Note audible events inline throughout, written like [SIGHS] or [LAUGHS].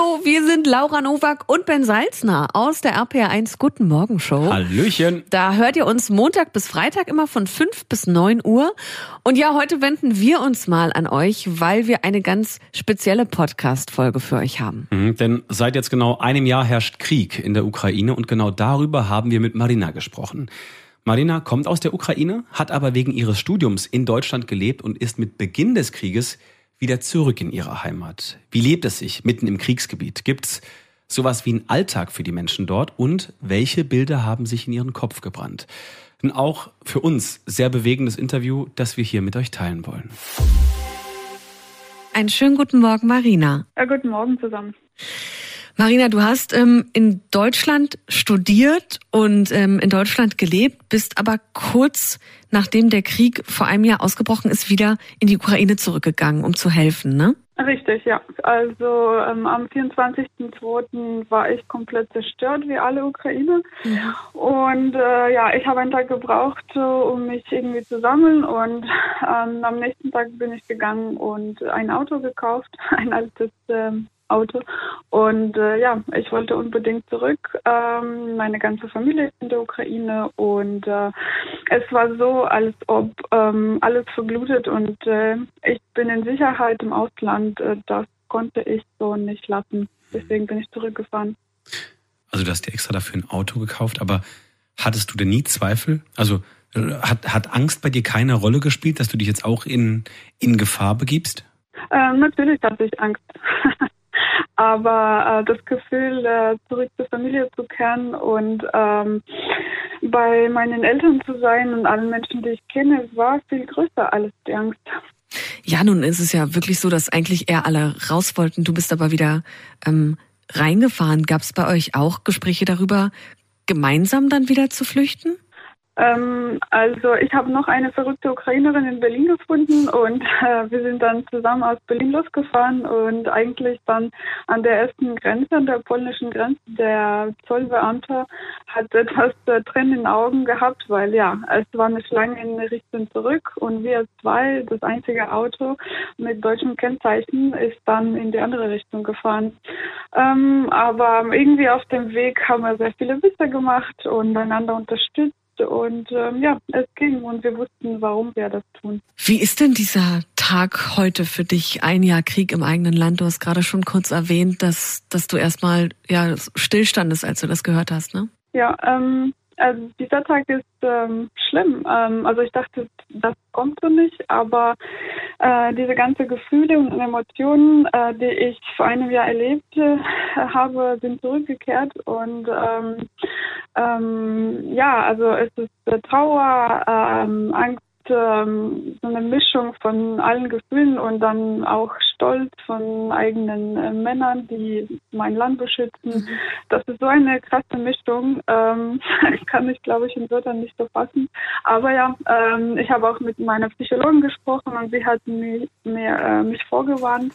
Hallo, wir sind Laura Nowak und Ben Salzner aus der RPR1 Guten Morgen Show. Hallöchen. Da hört ihr uns Montag bis Freitag immer von 5 bis 9 Uhr. Und ja, heute wenden wir uns mal an euch, weil wir eine ganz spezielle Podcast-Folge für euch haben. Mhm, denn seit jetzt genau einem Jahr herrscht Krieg in der Ukraine und genau darüber haben wir mit Marina gesprochen. Marina kommt aus der Ukraine, hat aber wegen ihres Studiums in Deutschland gelebt und ist mit Beginn des Krieges wieder zurück in ihre Heimat. Wie lebt es sich mitten im Kriegsgebiet? Gibt's sowas wie einen Alltag für die Menschen dort? Und welche Bilder haben sich in ihren Kopf gebrannt? Ein auch für uns sehr bewegendes Interview, das wir hier mit euch teilen wollen. Einen schönen guten Morgen, Marina. Ja, guten Morgen zusammen. Marina, du hast ähm, in Deutschland studiert und ähm, in Deutschland gelebt, bist aber kurz nachdem der Krieg vor einem Jahr ausgebrochen ist, wieder in die Ukraine zurückgegangen, um zu helfen, ne? Richtig, ja. Also ähm, am 24.02. war ich komplett zerstört, wie alle Ukrainer. Ja. Und äh, ja, ich habe einen Tag gebraucht, um mich irgendwie zu sammeln. Und ähm, am nächsten Tag bin ich gegangen und ein Auto gekauft, [LAUGHS] ein altes ähm, Auto. Und äh, ja, ich wollte unbedingt zurück. Ähm, meine ganze Familie ist in der Ukraine und äh, es war so, als ob ähm, alles verglutet und äh, ich bin in Sicherheit im Ausland. Äh, das konnte ich so nicht lassen. Deswegen bin ich zurückgefahren. Also du hast dir extra dafür ein Auto gekauft, aber hattest du denn nie Zweifel? Also äh, hat, hat Angst bei dir keine Rolle gespielt, dass du dich jetzt auch in, in Gefahr begibst? Ähm, natürlich hatte ich Angst. [LAUGHS] Aber äh, das Gefühl, äh, zurück zur Familie zu kehren und ähm, bei meinen Eltern zu sein und allen Menschen, die ich kenne, war viel größer als die Angst. Ja, nun ist es ja wirklich so, dass eigentlich eher alle raus wollten. Du bist aber wieder ähm, reingefahren. Gab es bei euch auch Gespräche darüber, gemeinsam dann wieder zu flüchten? Ähm, also ich habe noch eine verrückte Ukrainerin in Berlin gefunden und äh, wir sind dann zusammen aus Berlin losgefahren und eigentlich dann an der ersten Grenze, an der polnischen Grenze, der Zollbeamte hat [LAUGHS] etwas äh, Tränen in den Augen gehabt, weil ja, es war eine Schlange in Richtung zurück und wir zwei, das einzige Auto mit deutschen Kennzeichen, ist dann in die andere Richtung gefahren. Ähm, aber irgendwie auf dem Weg haben wir sehr viele Witze gemacht und einander unterstützt und ähm, ja, es ging und wir wussten, warum wir das tun. Wie ist denn dieser Tag heute für dich? Ein Jahr Krieg im eigenen Land. Du hast gerade schon kurz erwähnt, dass, dass du erstmal ja, stillstandest, als du das gehört hast, ne? Ja, ähm, also dieser Tag ist ähm, schlimm. Ähm, also ich dachte, das kommt so nicht, aber äh, diese ganzen Gefühle und Emotionen, äh, die ich vor einem Jahr erlebt äh, habe, sind zurückgekehrt und ähm, ähm, ja, also es ist äh, Trauer, ähm, Angst, ähm, so eine Mischung von allen Gefühlen und dann auch Stolz von eigenen äh, Männern, die mein Land beschützen. Mhm. Das ist so eine krasse Mischung. Ähm, [LAUGHS] kann ich, glaube ich, in Wörtern nicht so fassen. Aber ja, ähm, ich habe auch mit meiner Psychologin gesprochen und sie hat mich, mir, äh, mich vorgewarnt,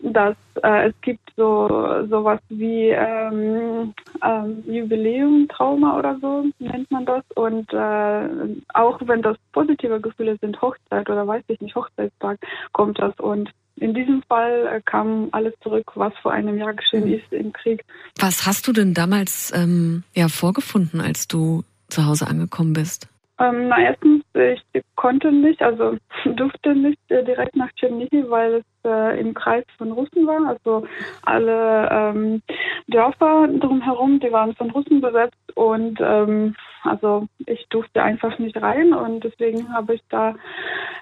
dass äh, es gibt so sowas wie ähm, ähm, Jubiläum-Trauma oder so nennt man das. Und äh, auch wenn das positive Gefühle sind, Hochzeit oder weiß ich nicht, Hochzeitstag, kommt das. Und in diesem Fall äh, kam alles zurück, was vor einem Jahr geschehen ist im Krieg. Was hast du denn damals ähm, ja vorgefunden, als du zu Hause angekommen bist? Ähm, na, erstens, ich konnte nicht, also [LAUGHS] durfte nicht äh, direkt nach Tschernihiv, weil es äh, im Kreis von Russen war. Also alle ähm, Dörfer drumherum, die waren von Russen besetzt und ähm, also ich durfte einfach nicht rein und deswegen habe ich da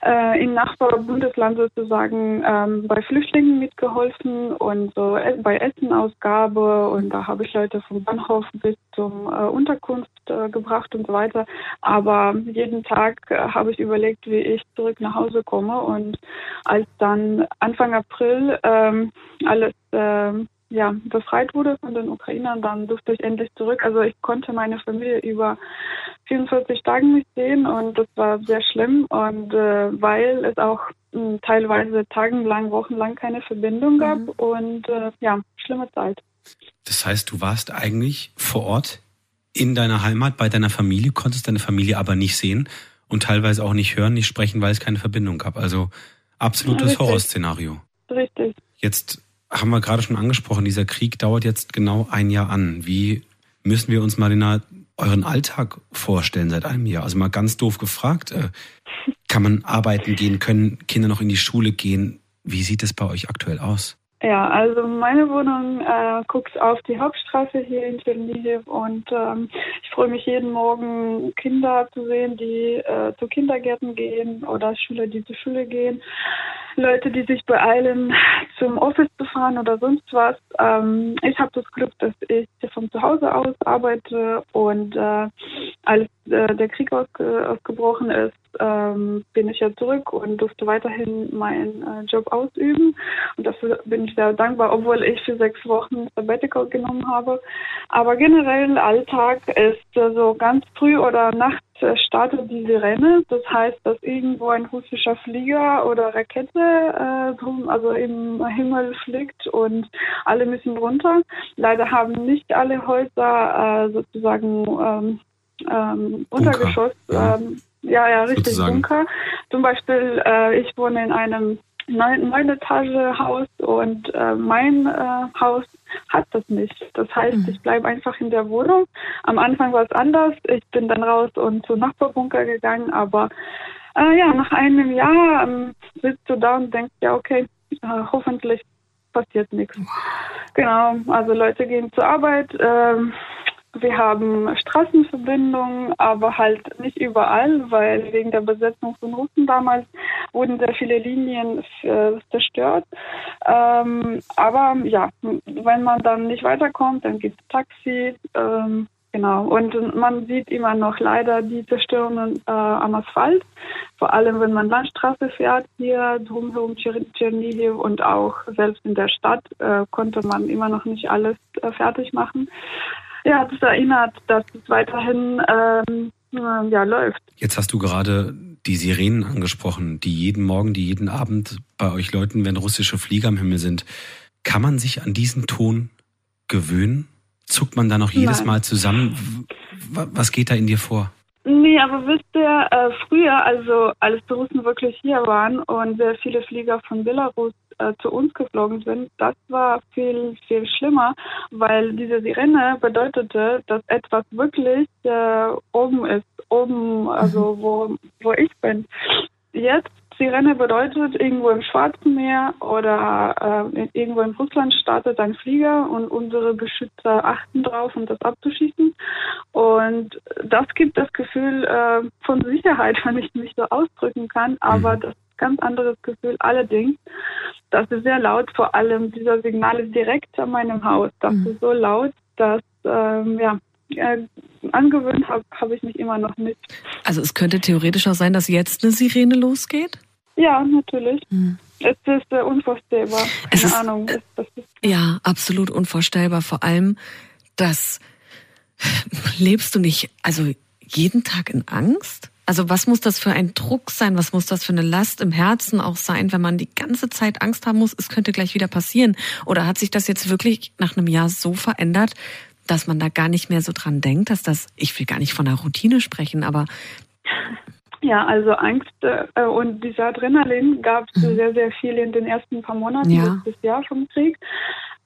äh, im Nachbarbundesland sozusagen ähm, bei Flüchtlingen mitgeholfen und so äh, bei Essenausgabe und da habe ich Leute vom Bahnhof bis zum äh, Unterkunft äh, gebracht und so weiter. Aber jeden Tag äh, habe ich überlegt, wie ich zurück nach Hause komme und als dann Anfang April ähm, alles ähm, ja, befreit wurde von den Ukrainern, dann durfte ich endlich zurück. Also ich konnte meine Familie über 44 Tage nicht sehen und das war sehr schlimm und äh, weil es auch mh, hm, teilweise tagelang, wochenlang keine Verbindung gab mhm. und äh, ja, schlimme Zeit. Das heißt, du warst eigentlich vor Ort in deiner Heimat, bei deiner Familie, konntest deine Familie aber nicht sehen und teilweise auch nicht hören, nicht sprechen, weil es keine Verbindung gab. Also absolutes Richtig. Horrorszenario. Richtig. Jetzt haben wir gerade schon angesprochen, dieser Krieg dauert jetzt genau ein Jahr an. Wie müssen wir uns, Marina, euren Alltag vorstellen seit einem Jahr? Also mal ganz doof gefragt, äh, kann man arbeiten gehen, können Kinder noch in die Schule gehen? Wie sieht es bei euch aktuell aus? Ja, also meine Wohnung äh, guckt auf die Hauptstraße hier in Chernihiv und ähm, freue mich jeden Morgen Kinder zu sehen, die äh, zu Kindergärten gehen oder Schüler, die zur Schule gehen. Leute, die sich beeilen, zum Office zu fahren oder sonst was. Ähm, ich habe das Glück, dass ich von zu Hause aus arbeite und äh, als äh, der Krieg ausge ausgebrochen ist, ähm, bin ich ja zurück und durfte weiterhin meinen äh, Job ausüben. Und dafür bin ich sehr dankbar, obwohl ich für sechs Wochen Sabbatical genommen habe. Aber generell Alltag ist so ganz früh oder nachts startet die Sirene. Das heißt, dass irgendwo ein russischer Flieger oder Rakete äh, drum, also im Himmel fliegt und alle müssen runter. Leider haben nicht alle Häuser äh, sozusagen ähm, ähm, Untergeschoss. Ja. Ähm, ja, ja, richtig sozusagen. Bunker. Zum Beispiel, äh, ich wohne in einem neun, neun Etage Haus und äh, mein äh, Haus hat das nicht. Das heißt, mhm. ich bleibe einfach in der Wohnung. Am Anfang war es anders. Ich bin dann raus und zum Nachbarbunker gegangen, aber äh, ja, nach einem Jahr ähm, sitzt du da und denkst, ja, okay, äh, hoffentlich passiert nichts. Genau, also Leute gehen zur Arbeit. Wir haben Straßenverbindungen, aber halt nicht überall, weil wegen der Besetzung von Russen damals wurden sehr viele Linien zerstört. Ähm, aber ja, wenn man dann nicht weiterkommt, dann gibt es Taxi. Ähm, genau. Und man sieht immer noch leider die Zerstörungen äh, am Asphalt. Vor allem, wenn man Landstraße fährt, hier drumherum Tschernihiv und auch selbst in der Stadt äh, konnte man immer noch nicht alles äh, fertig machen ja, das erinnert, dass es weiterhin ähm, äh, ja, läuft. Jetzt hast du gerade die Sirenen angesprochen, die jeden Morgen, die jeden Abend bei euch läuten, wenn russische Flieger am Himmel sind. Kann man sich an diesen Ton gewöhnen? Zuckt man da noch jedes Nein. Mal zusammen? Was geht da in dir vor? Nee, aber wisst ihr, äh, früher, also als die Russen wirklich hier waren und sehr viele Flieger von Belarus äh, zu uns geflogen sind, das war viel, viel schlimmer, weil diese Sirene bedeutete, dass etwas wirklich äh, oben ist, oben, also mhm. wo, wo ich bin. Jetzt Sirene bedeutet, irgendwo im Schwarzen Meer oder äh, irgendwo in Russland startet ein Flieger und unsere Beschützer achten drauf, um das abzuschießen. Und das gibt das Gefühl äh, von Sicherheit, [LAUGHS] wenn ich mich so ausdrücken kann, aber mhm. das ganz anderes Gefühl. Allerdings, das ist sehr laut, vor allem dieser Signal ist direkt an meinem Haus. Das mhm. ist so laut, dass, ähm, ja, äh, angewöhnt habe hab ich mich immer noch nicht. Also es könnte theoretisch auch sein, dass jetzt eine Sirene losgeht? Ja, natürlich. Mhm. Es ist äh, unvorstellbar. Keine es ist, Ahnung. Äh, das ist ja, absolut unvorstellbar. Vor allem, dass [SIGHS] lebst du nicht, also jeden Tag in Angst? Also was muss das für ein Druck sein? Was muss das für eine Last im Herzen auch sein, wenn man die ganze Zeit Angst haben muss, es könnte gleich wieder passieren? Oder hat sich das jetzt wirklich nach einem Jahr so verändert, dass man da gar nicht mehr so dran denkt, dass das, ich will gar nicht von einer Routine sprechen, aber ja, also Angst äh, und dieser Adrenalin gab es mhm. sehr, sehr viel in den ersten paar Monaten ja. des Jahres vom Krieg.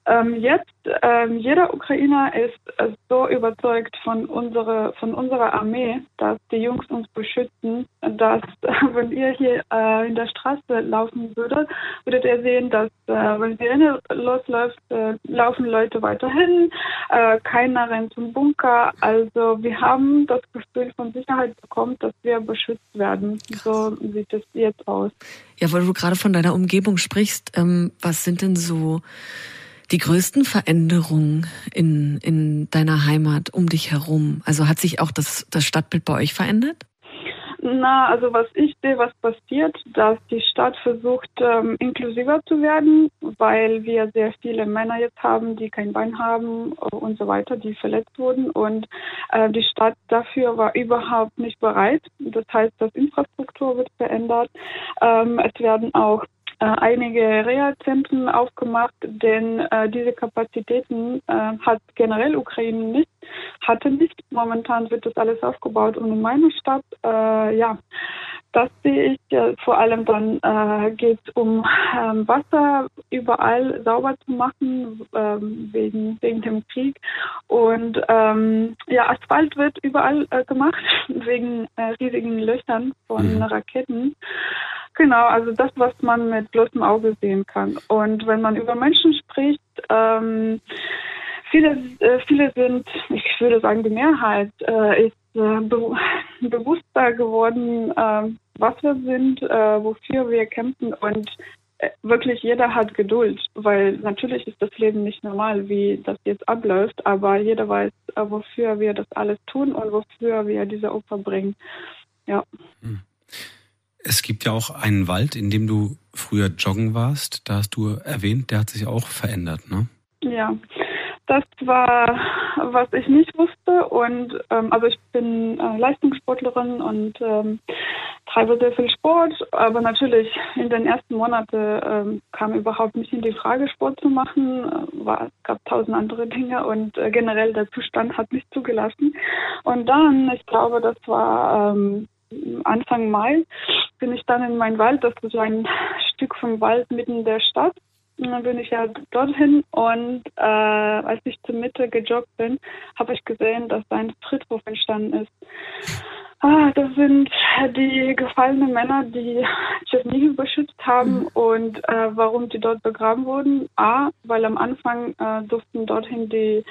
Ähm, jetzt, ähm, jeder Ukrainer ist äh, so überzeugt von, unsere, von unserer Armee, dass die Jungs uns beschützen, dass [LAUGHS] wenn ihr hier äh, in der Straße laufen würdet, würdet ihr sehen, dass äh, wenn die Renne losläuft, äh, laufen Leute weiterhin, äh, keiner rennt zum Bunker. Also wir haben das Gefühl von Sicherheit bekommen, dass wir beschützt werden. So sieht es jetzt aus. Ja, weil du gerade von deiner Umgebung sprichst, ähm, was sind denn so die größten Veränderungen in, in deiner Heimat um dich herum? Also hat sich auch das, das Stadtbild bei euch verändert? Na, also was ich sehe, was passiert, dass die Stadt versucht, ähm, inklusiver zu werden, weil wir sehr viele Männer jetzt haben, die kein Bein haben äh, und so weiter, die verletzt wurden. Und äh, die Stadt dafür war überhaupt nicht bereit. Das heißt, das Infrastruktur wird verändert. Ähm, es werden auch einige Reha-Zentren aufgemacht, denn äh, diese Kapazitäten äh, hat generell Ukraine nicht, hatte nicht. Momentan wird das alles aufgebaut und in meiner Stadt, äh, ja, das sehe ich äh, vor allem dann äh, geht es um ähm, Wasser überall sauber zu machen ähm, wegen wegen dem Krieg und ähm, ja Asphalt wird überall äh, gemacht [LAUGHS] wegen äh, riesigen Löchern von mhm. Raketen. Genau, also das, was man mit bloßem Auge sehen kann. Und wenn man über Menschen spricht, ähm, viele, äh, viele sind, ich würde sagen, die Mehrheit äh, ist äh, be [LAUGHS] bewusster geworden, äh, was wir sind, äh, wofür wir kämpfen und äh, wirklich jeder hat Geduld, weil natürlich ist das Leben nicht normal, wie das jetzt abläuft, aber jeder weiß, wofür wir das alles tun und wofür wir diese Opfer bringen. Ja. Hm. Es gibt ja auch einen Wald, in dem du früher joggen warst. Da hast du erwähnt, der hat sich auch verändert, ne? Ja, das war, was ich nicht wusste. Und ähm, also ich bin äh, Leistungssportlerin und ähm, treibe sehr viel Sport. Aber natürlich in den ersten Monaten ähm, kam überhaupt nicht in die Frage, Sport zu machen. Äh, es gab tausend andere Dinge und äh, generell der Zustand hat mich zugelassen. Und dann, ich glaube, das war ähm, Anfang Mai, bin ich dann in meinen Wald. Das ist ein Stück vom Wald mitten in der Stadt. Und dann bin ich ja dorthin und äh, als ich zur Mitte gejoggt bin, habe ich gesehen, dass ein Friedhof entstanden ist. Ah, das sind die gefallenen Männer, die Tschernihiv beschützt haben mhm. und äh, warum die dort begraben wurden. A, weil am Anfang äh, durften dorthin die,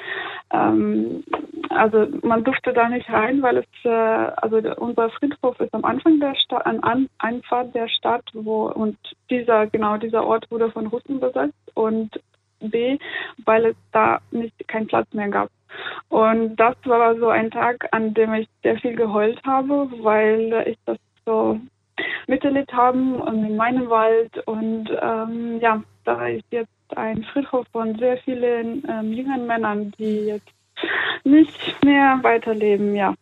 ähm, also man durfte da nicht rein, weil es, äh, also unser Friedhof ist am Anfang der Stadt, an Einfahrt der Stadt, wo und dieser genau dieser Ort wurde von Russen besetzt und B, weil es da nicht keinen Platz mehr gab. Und das war so ein Tag, an dem ich sehr viel geheult habe, weil ich das so miterlebt habe und in meinem Wald. Und ähm, ja, da ist jetzt ein Friedhof von sehr vielen ähm, jungen Männern, die jetzt nicht mehr weiterleben, ja.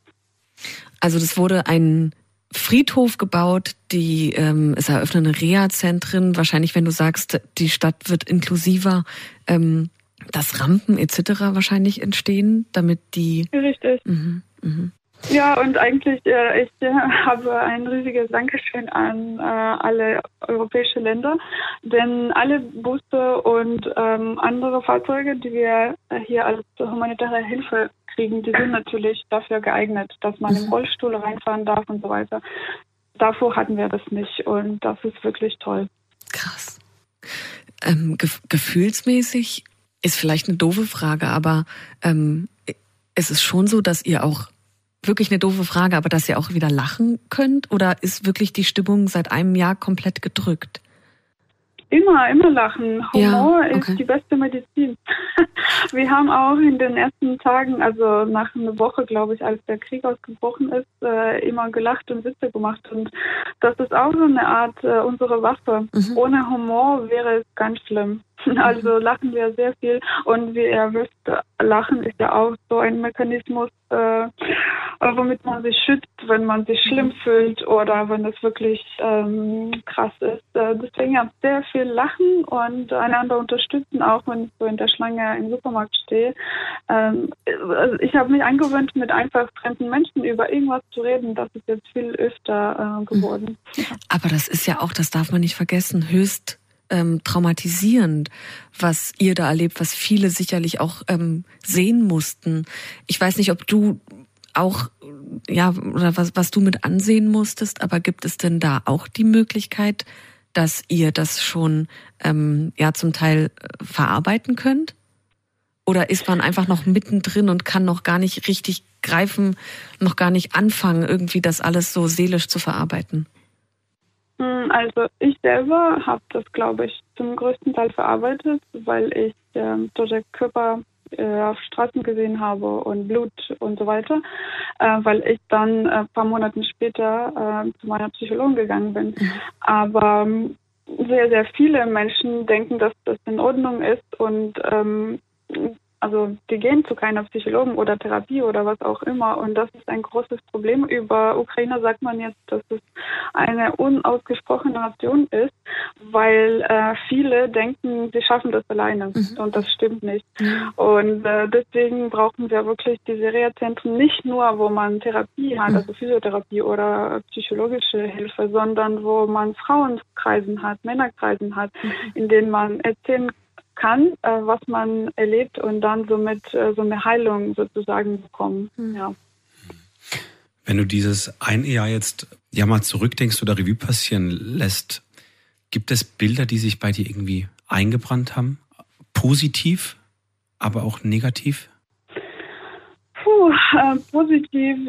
Also das wurde ein Friedhof gebaut, die ähm, es eröffnen Reha-Zentren. Wahrscheinlich, wenn du sagst, die Stadt wird inklusiver, ähm, dass Rampen etc. wahrscheinlich entstehen, damit die. Richtig. Mhm, mh. Ja, und eigentlich, äh, ich äh, [LAUGHS] habe ein riesiges Dankeschön an äh, alle europäische Länder, denn alle Busse und ähm, andere Fahrzeuge, die wir hier als humanitäre Hilfe kriegen, die sind natürlich dafür geeignet, dass man im mhm. Rollstuhl reinfahren darf und so weiter. Davor hatten wir das nicht und das ist wirklich toll. Krass. Ähm, gef gefühlsmäßig ist vielleicht eine doofe Frage, aber ähm, es ist schon so, dass ihr auch wirklich eine doofe Frage, aber dass ihr auch wieder lachen könnt? Oder ist wirklich die Stimmung seit einem Jahr komplett gedrückt? Immer, immer lachen. Humor ja, okay. ist die beste Medizin. [LAUGHS] Wir haben auch in den ersten Tagen, also nach einer Woche, glaube ich, als der Krieg ausgebrochen ist, äh, immer gelacht und Witze gemacht. Und das ist auch so eine Art äh, unsere Waffe. Mhm. Ohne Humor wäre es ganz schlimm. Also lachen wir sehr viel und wie ihr wisst, Lachen ist ja auch so ein Mechanismus, äh, womit man sich schützt, wenn man sich schlimm fühlt oder wenn es wirklich ähm, krass ist. Äh, deswegen ja, sehr viel lachen und einander unterstützen, auch wenn ich so in der Schlange im Supermarkt stehe. Ähm, also ich habe mich angewöhnt, mit einfach fremden Menschen über irgendwas zu reden. Das ist jetzt viel öfter äh, geworden. Aber das ist ja auch, das darf man nicht vergessen, höchst ähm, traumatisierend, was ihr da erlebt, was viele sicherlich auch ähm, sehen mussten. Ich weiß nicht, ob du auch, ja, oder was, was du mit ansehen musstest, aber gibt es denn da auch die Möglichkeit, dass ihr das schon ähm, ja zum Teil äh, verarbeiten könnt? Oder ist man einfach noch mittendrin und kann noch gar nicht richtig greifen, noch gar nicht anfangen, irgendwie das alles so seelisch zu verarbeiten? Hm, also ich selber habe das, glaube ich, zum größten Teil verarbeitet, weil ich äh, tote Körper äh, auf Straßen gesehen habe und Blut und so weiter, äh, weil ich dann ein äh, paar Monate später äh, zu meiner Psychologin gegangen bin. Mhm. Aber ähm, sehr, sehr viele Menschen denken, dass das in Ordnung ist und ähm, also die gehen zu keiner Psychologen oder Therapie oder was auch immer. Und das ist ein großes Problem. Über Ukrainer sagt man jetzt, dass es eine unausgesprochene Nation ist, weil äh, viele denken, sie schaffen das alleine. Mhm. Und das stimmt nicht. Mhm. Und äh, deswegen brauchen wir wirklich diese Reha-Zentren nicht nur, wo man Therapie hat, mhm. also Physiotherapie oder psychologische Hilfe, sondern wo man Frauenkreisen hat, Männerkreisen hat, mhm. in denen man erzählen kann, äh, was man erlebt und dann somit äh, so eine Heilung sozusagen bekommen. Mhm. Ja. Wenn du dieses eine Jahr jetzt ja mal zurückdenkst oder Revue passieren lässt, gibt es Bilder, die sich bei dir irgendwie eingebrannt haben? Positiv, aber auch negativ? Puh, äh, positiv.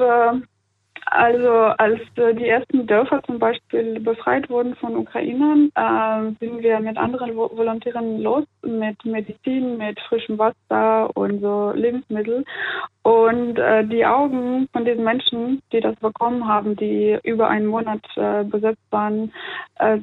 Also als äh, die ersten Dörfer zum Beispiel befreit wurden von Ukrainern, äh, sind wir mit anderen Volontären los, mit Medizin, mit frischem Wasser und so Lebensmittel. Und äh, die Augen von diesen Menschen, die das bekommen haben, die über einen Monat äh, besetzt waren, äh,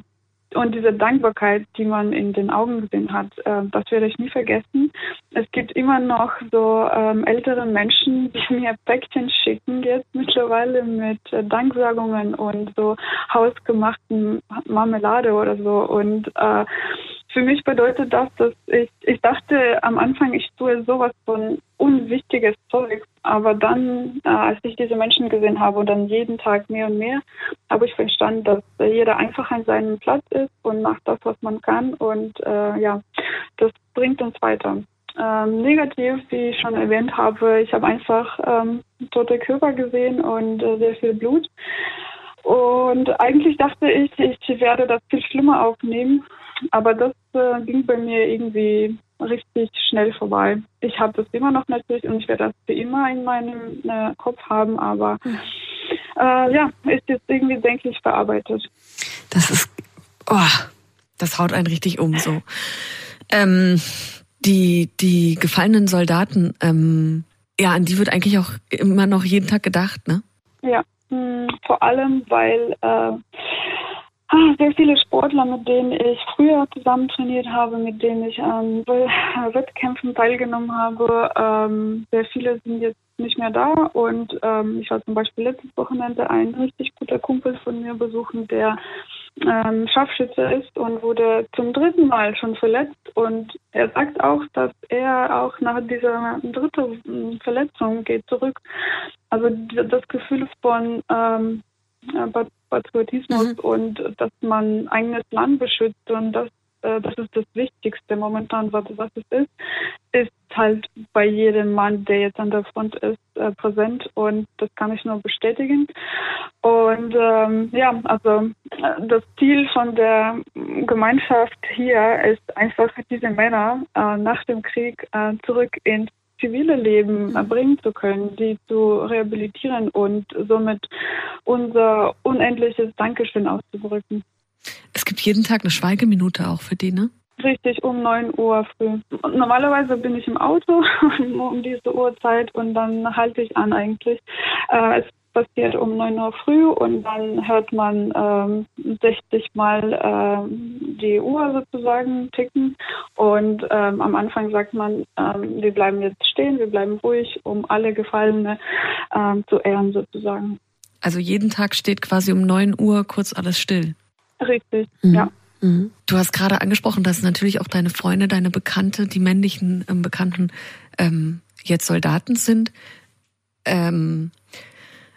und diese Dankbarkeit, die man in den Augen gesehen hat, äh, das werde ich nie vergessen. Es gibt immer noch so ähm, ältere Menschen, die [LAUGHS] mir Päckchen schicken jetzt mittlerweile mit äh, Danksagungen und so hausgemachten Marmelade oder so. Und äh, für mich bedeutet das, dass ich, ich dachte am Anfang, ich tue sowas von unwichtiges Zeug, aber dann, äh, als ich diese Menschen gesehen habe und dann jeden Tag mehr und mehr, habe ich verstanden, dass jeder einfach an seinem Platz ist und macht das, was man kann und äh, ja, das bringt uns weiter. Ähm, negativ, wie ich schon erwähnt habe, ich habe einfach ähm, tote Körper gesehen und äh, sehr viel Blut. Und eigentlich dachte ich, ich werde das viel schlimmer aufnehmen. Aber das äh, ging bei mir irgendwie richtig schnell vorbei. Ich habe das immer noch natürlich und ich werde das für immer in meinem äh, Kopf haben, aber äh, ja, ist jetzt irgendwie, denke ich, verarbeitet. Das ist, oh, das haut einen richtig um so. Ähm, die, die gefallenen Soldaten, ähm, ja, an die wird eigentlich auch immer noch jeden Tag gedacht, ne? Ja, mh, hm, vor allem, weil äh, [CLEARS THROAT] sehr viele Sportler, mit denen ich früher zusammen trainiert habe, mit denen ich an [LAUGHS] Wettkämpfen teilgenommen habe. Ähm, sehr viele sind jetzt nicht mehr da und ähm, ich war zum Beispiel letztes Wochenende ein richtig guter Kumpel von mir besuchen, der ähm, Scharfschütze ist und wurde zum dritten Mal schon verletzt und er sagt auch, dass er auch nach dieser dritten Verletzung geht zurück. Also das Gefühl von ähm, Patriotismus mhm. und dass man eigenes Land beschützt und das, äh, das ist das Wichtigste momentan, was, was es ist, ist halt bei jedem Mann, der jetzt an der Front ist, äh, präsent und das kann ich nur bestätigen. Und ähm, ja, also äh, das Ziel von der Gemeinschaft hier ist einfach diese Männer äh, nach dem Krieg äh, zurück ins zivile Leben mhm. bringen zu können, die zu rehabilitieren und somit unser unendliches Dankeschön auszudrücken. Es gibt jeden Tag eine Schweigeminute auch für die, ne? Richtig, um 9 Uhr früh. Normalerweise bin ich im Auto [LAUGHS] um diese Uhrzeit und dann halte ich an eigentlich. Äh, es passiert um 9 Uhr früh und dann hört man ähm, 60 Mal ähm, die Uhr sozusagen ticken und ähm, am Anfang sagt man, ähm, wir bleiben jetzt stehen, wir bleiben ruhig, um alle Gefallene ähm, zu ehren sozusagen. Also jeden Tag steht quasi um 9 Uhr kurz alles still. Richtig, mhm. ja. Mhm. Du hast gerade angesprochen, dass natürlich auch deine Freunde, deine Bekannte, die männlichen ähm, Bekannten ähm, jetzt Soldaten sind. Ähm,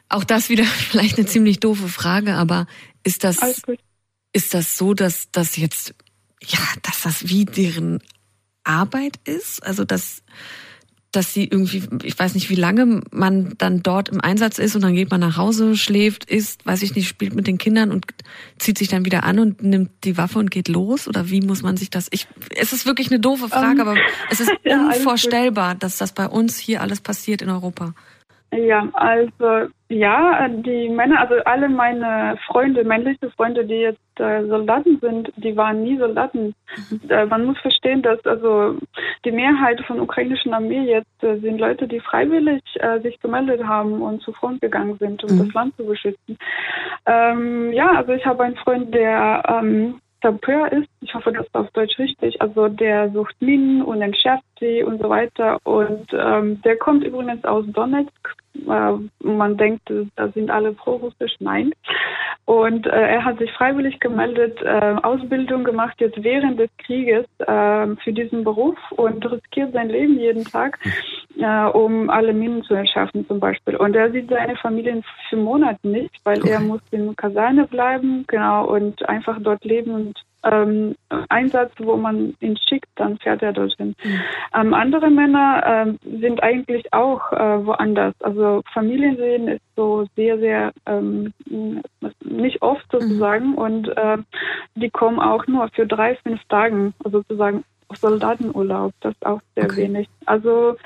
auch das wieder [LAUGHS] vielleicht eine ziemlich doofe Frage, aber ist das, ist das so, dass das jetzt, ja, dass das wie deren Arbeit ist? Also, dass, dass sie irgendwie, ich weiß nicht, wie lange man dann dort im Einsatz ist und dann geht man nach Hause, schläft, isst, weiß ich nicht, spielt mit den Kindern und zieht sich dann wieder an und nimmt die Waffe und geht los? Oder wie muss man sich das? Ich, es ist wirklich eine doofe Frage, um, ähm, aber es ist [LAUGHS] ja, unvorstellbar, dass das bei uns hier alles passiert in Europa. Ja, also ja, die Männer, also alle meine Freunde, männliche Freunde, die jetzt äh, Soldaten sind, die waren nie Soldaten. Mhm. Äh, man muss verstehen, dass also die Mehrheit von ukrainischen Armee jetzt äh, sind Leute, die freiwillig äh, sich gemeldet haben und zu Front gegangen sind, um mhm. das Land zu beschützen. Ähm, ja, also ich habe einen Freund, der ähm, Sapeur ist. Ich hoffe, das ist auf Deutsch richtig. Also der sucht Minen und entschärft sie und so weiter. Und ähm, der kommt übrigens aus Donetsk. Äh, man denkt, da sind alle pro-russisch. Nein. Und äh, er hat sich freiwillig gemeldet, äh, Ausbildung gemacht jetzt während des Krieges äh, für diesen Beruf und riskiert sein Leben jeden Tag, äh, um alle Minen zu entschärfen zum Beispiel. Und er sieht seine Familie für Monate nicht, weil okay. er muss in Kaserne bleiben, genau, und einfach dort leben und ähm, Einsatz, wo man ihn schickt, dann fährt er dorthin. Mhm. Ähm, andere Männer ähm, sind eigentlich auch äh, woanders. Also Familiensehen ist so sehr, sehr ähm, nicht oft sozusagen mhm. und äh, die kommen auch nur für drei, fünf Tagen sozusagen auf Soldatenurlaub. Das ist auch sehr okay. wenig. Also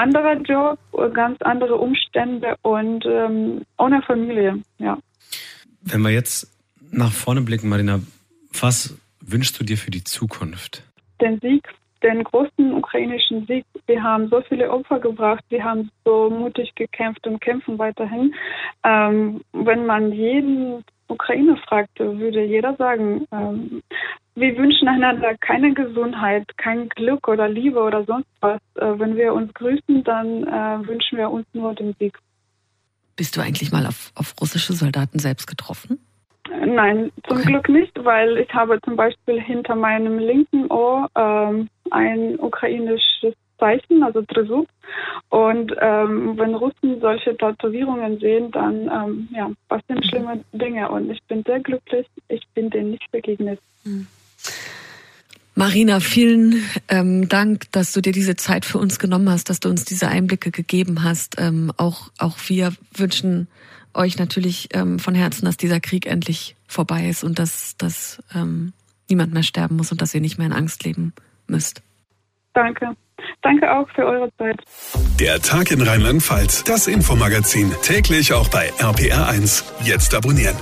anderer Job, ganz andere Umstände und ähm, ohne Familie, ja. Wenn wir jetzt nach vorne blicken, Marina, was wünschst du dir für die Zukunft? Den Sieg, den großen ukrainischen Sieg. Wir haben so viele Opfer gebracht, wir haben so mutig gekämpft und kämpfen weiterhin. Ähm, wenn man jeden Ukrainer fragte, würde jeder sagen, ähm, wir wünschen einander keine Gesundheit, kein Glück oder Liebe oder sonst was. Äh, wenn wir uns grüßen, dann äh, wünschen wir uns nur den Sieg. Bist du eigentlich mal auf, auf russische Soldaten selbst getroffen? Nein, zum okay. Glück nicht, weil ich habe zum Beispiel hinter meinem linken Ohr ähm, ein ukrainisches Zeichen, also Tresub. Und ähm, wenn Russen solche Tätowierungen sehen, dann ähm, ja, passieren schlimme Dinge. Und ich bin sehr glücklich, ich bin denen nicht begegnet. Mhm. Marina, vielen ähm, Dank, dass du dir diese Zeit für uns genommen hast, dass du uns diese Einblicke gegeben hast. Ähm, auch, auch wir wünschen euch natürlich ähm, von Herzen, dass dieser Krieg endlich vorbei ist und dass, dass ähm, niemand mehr sterben muss und dass ihr nicht mehr in Angst leben müsst. Danke. Danke auch für eure Zeit. Der Tag in Rheinland-Pfalz, das Infomagazin, täglich auch bei RPR1. Jetzt abonnieren.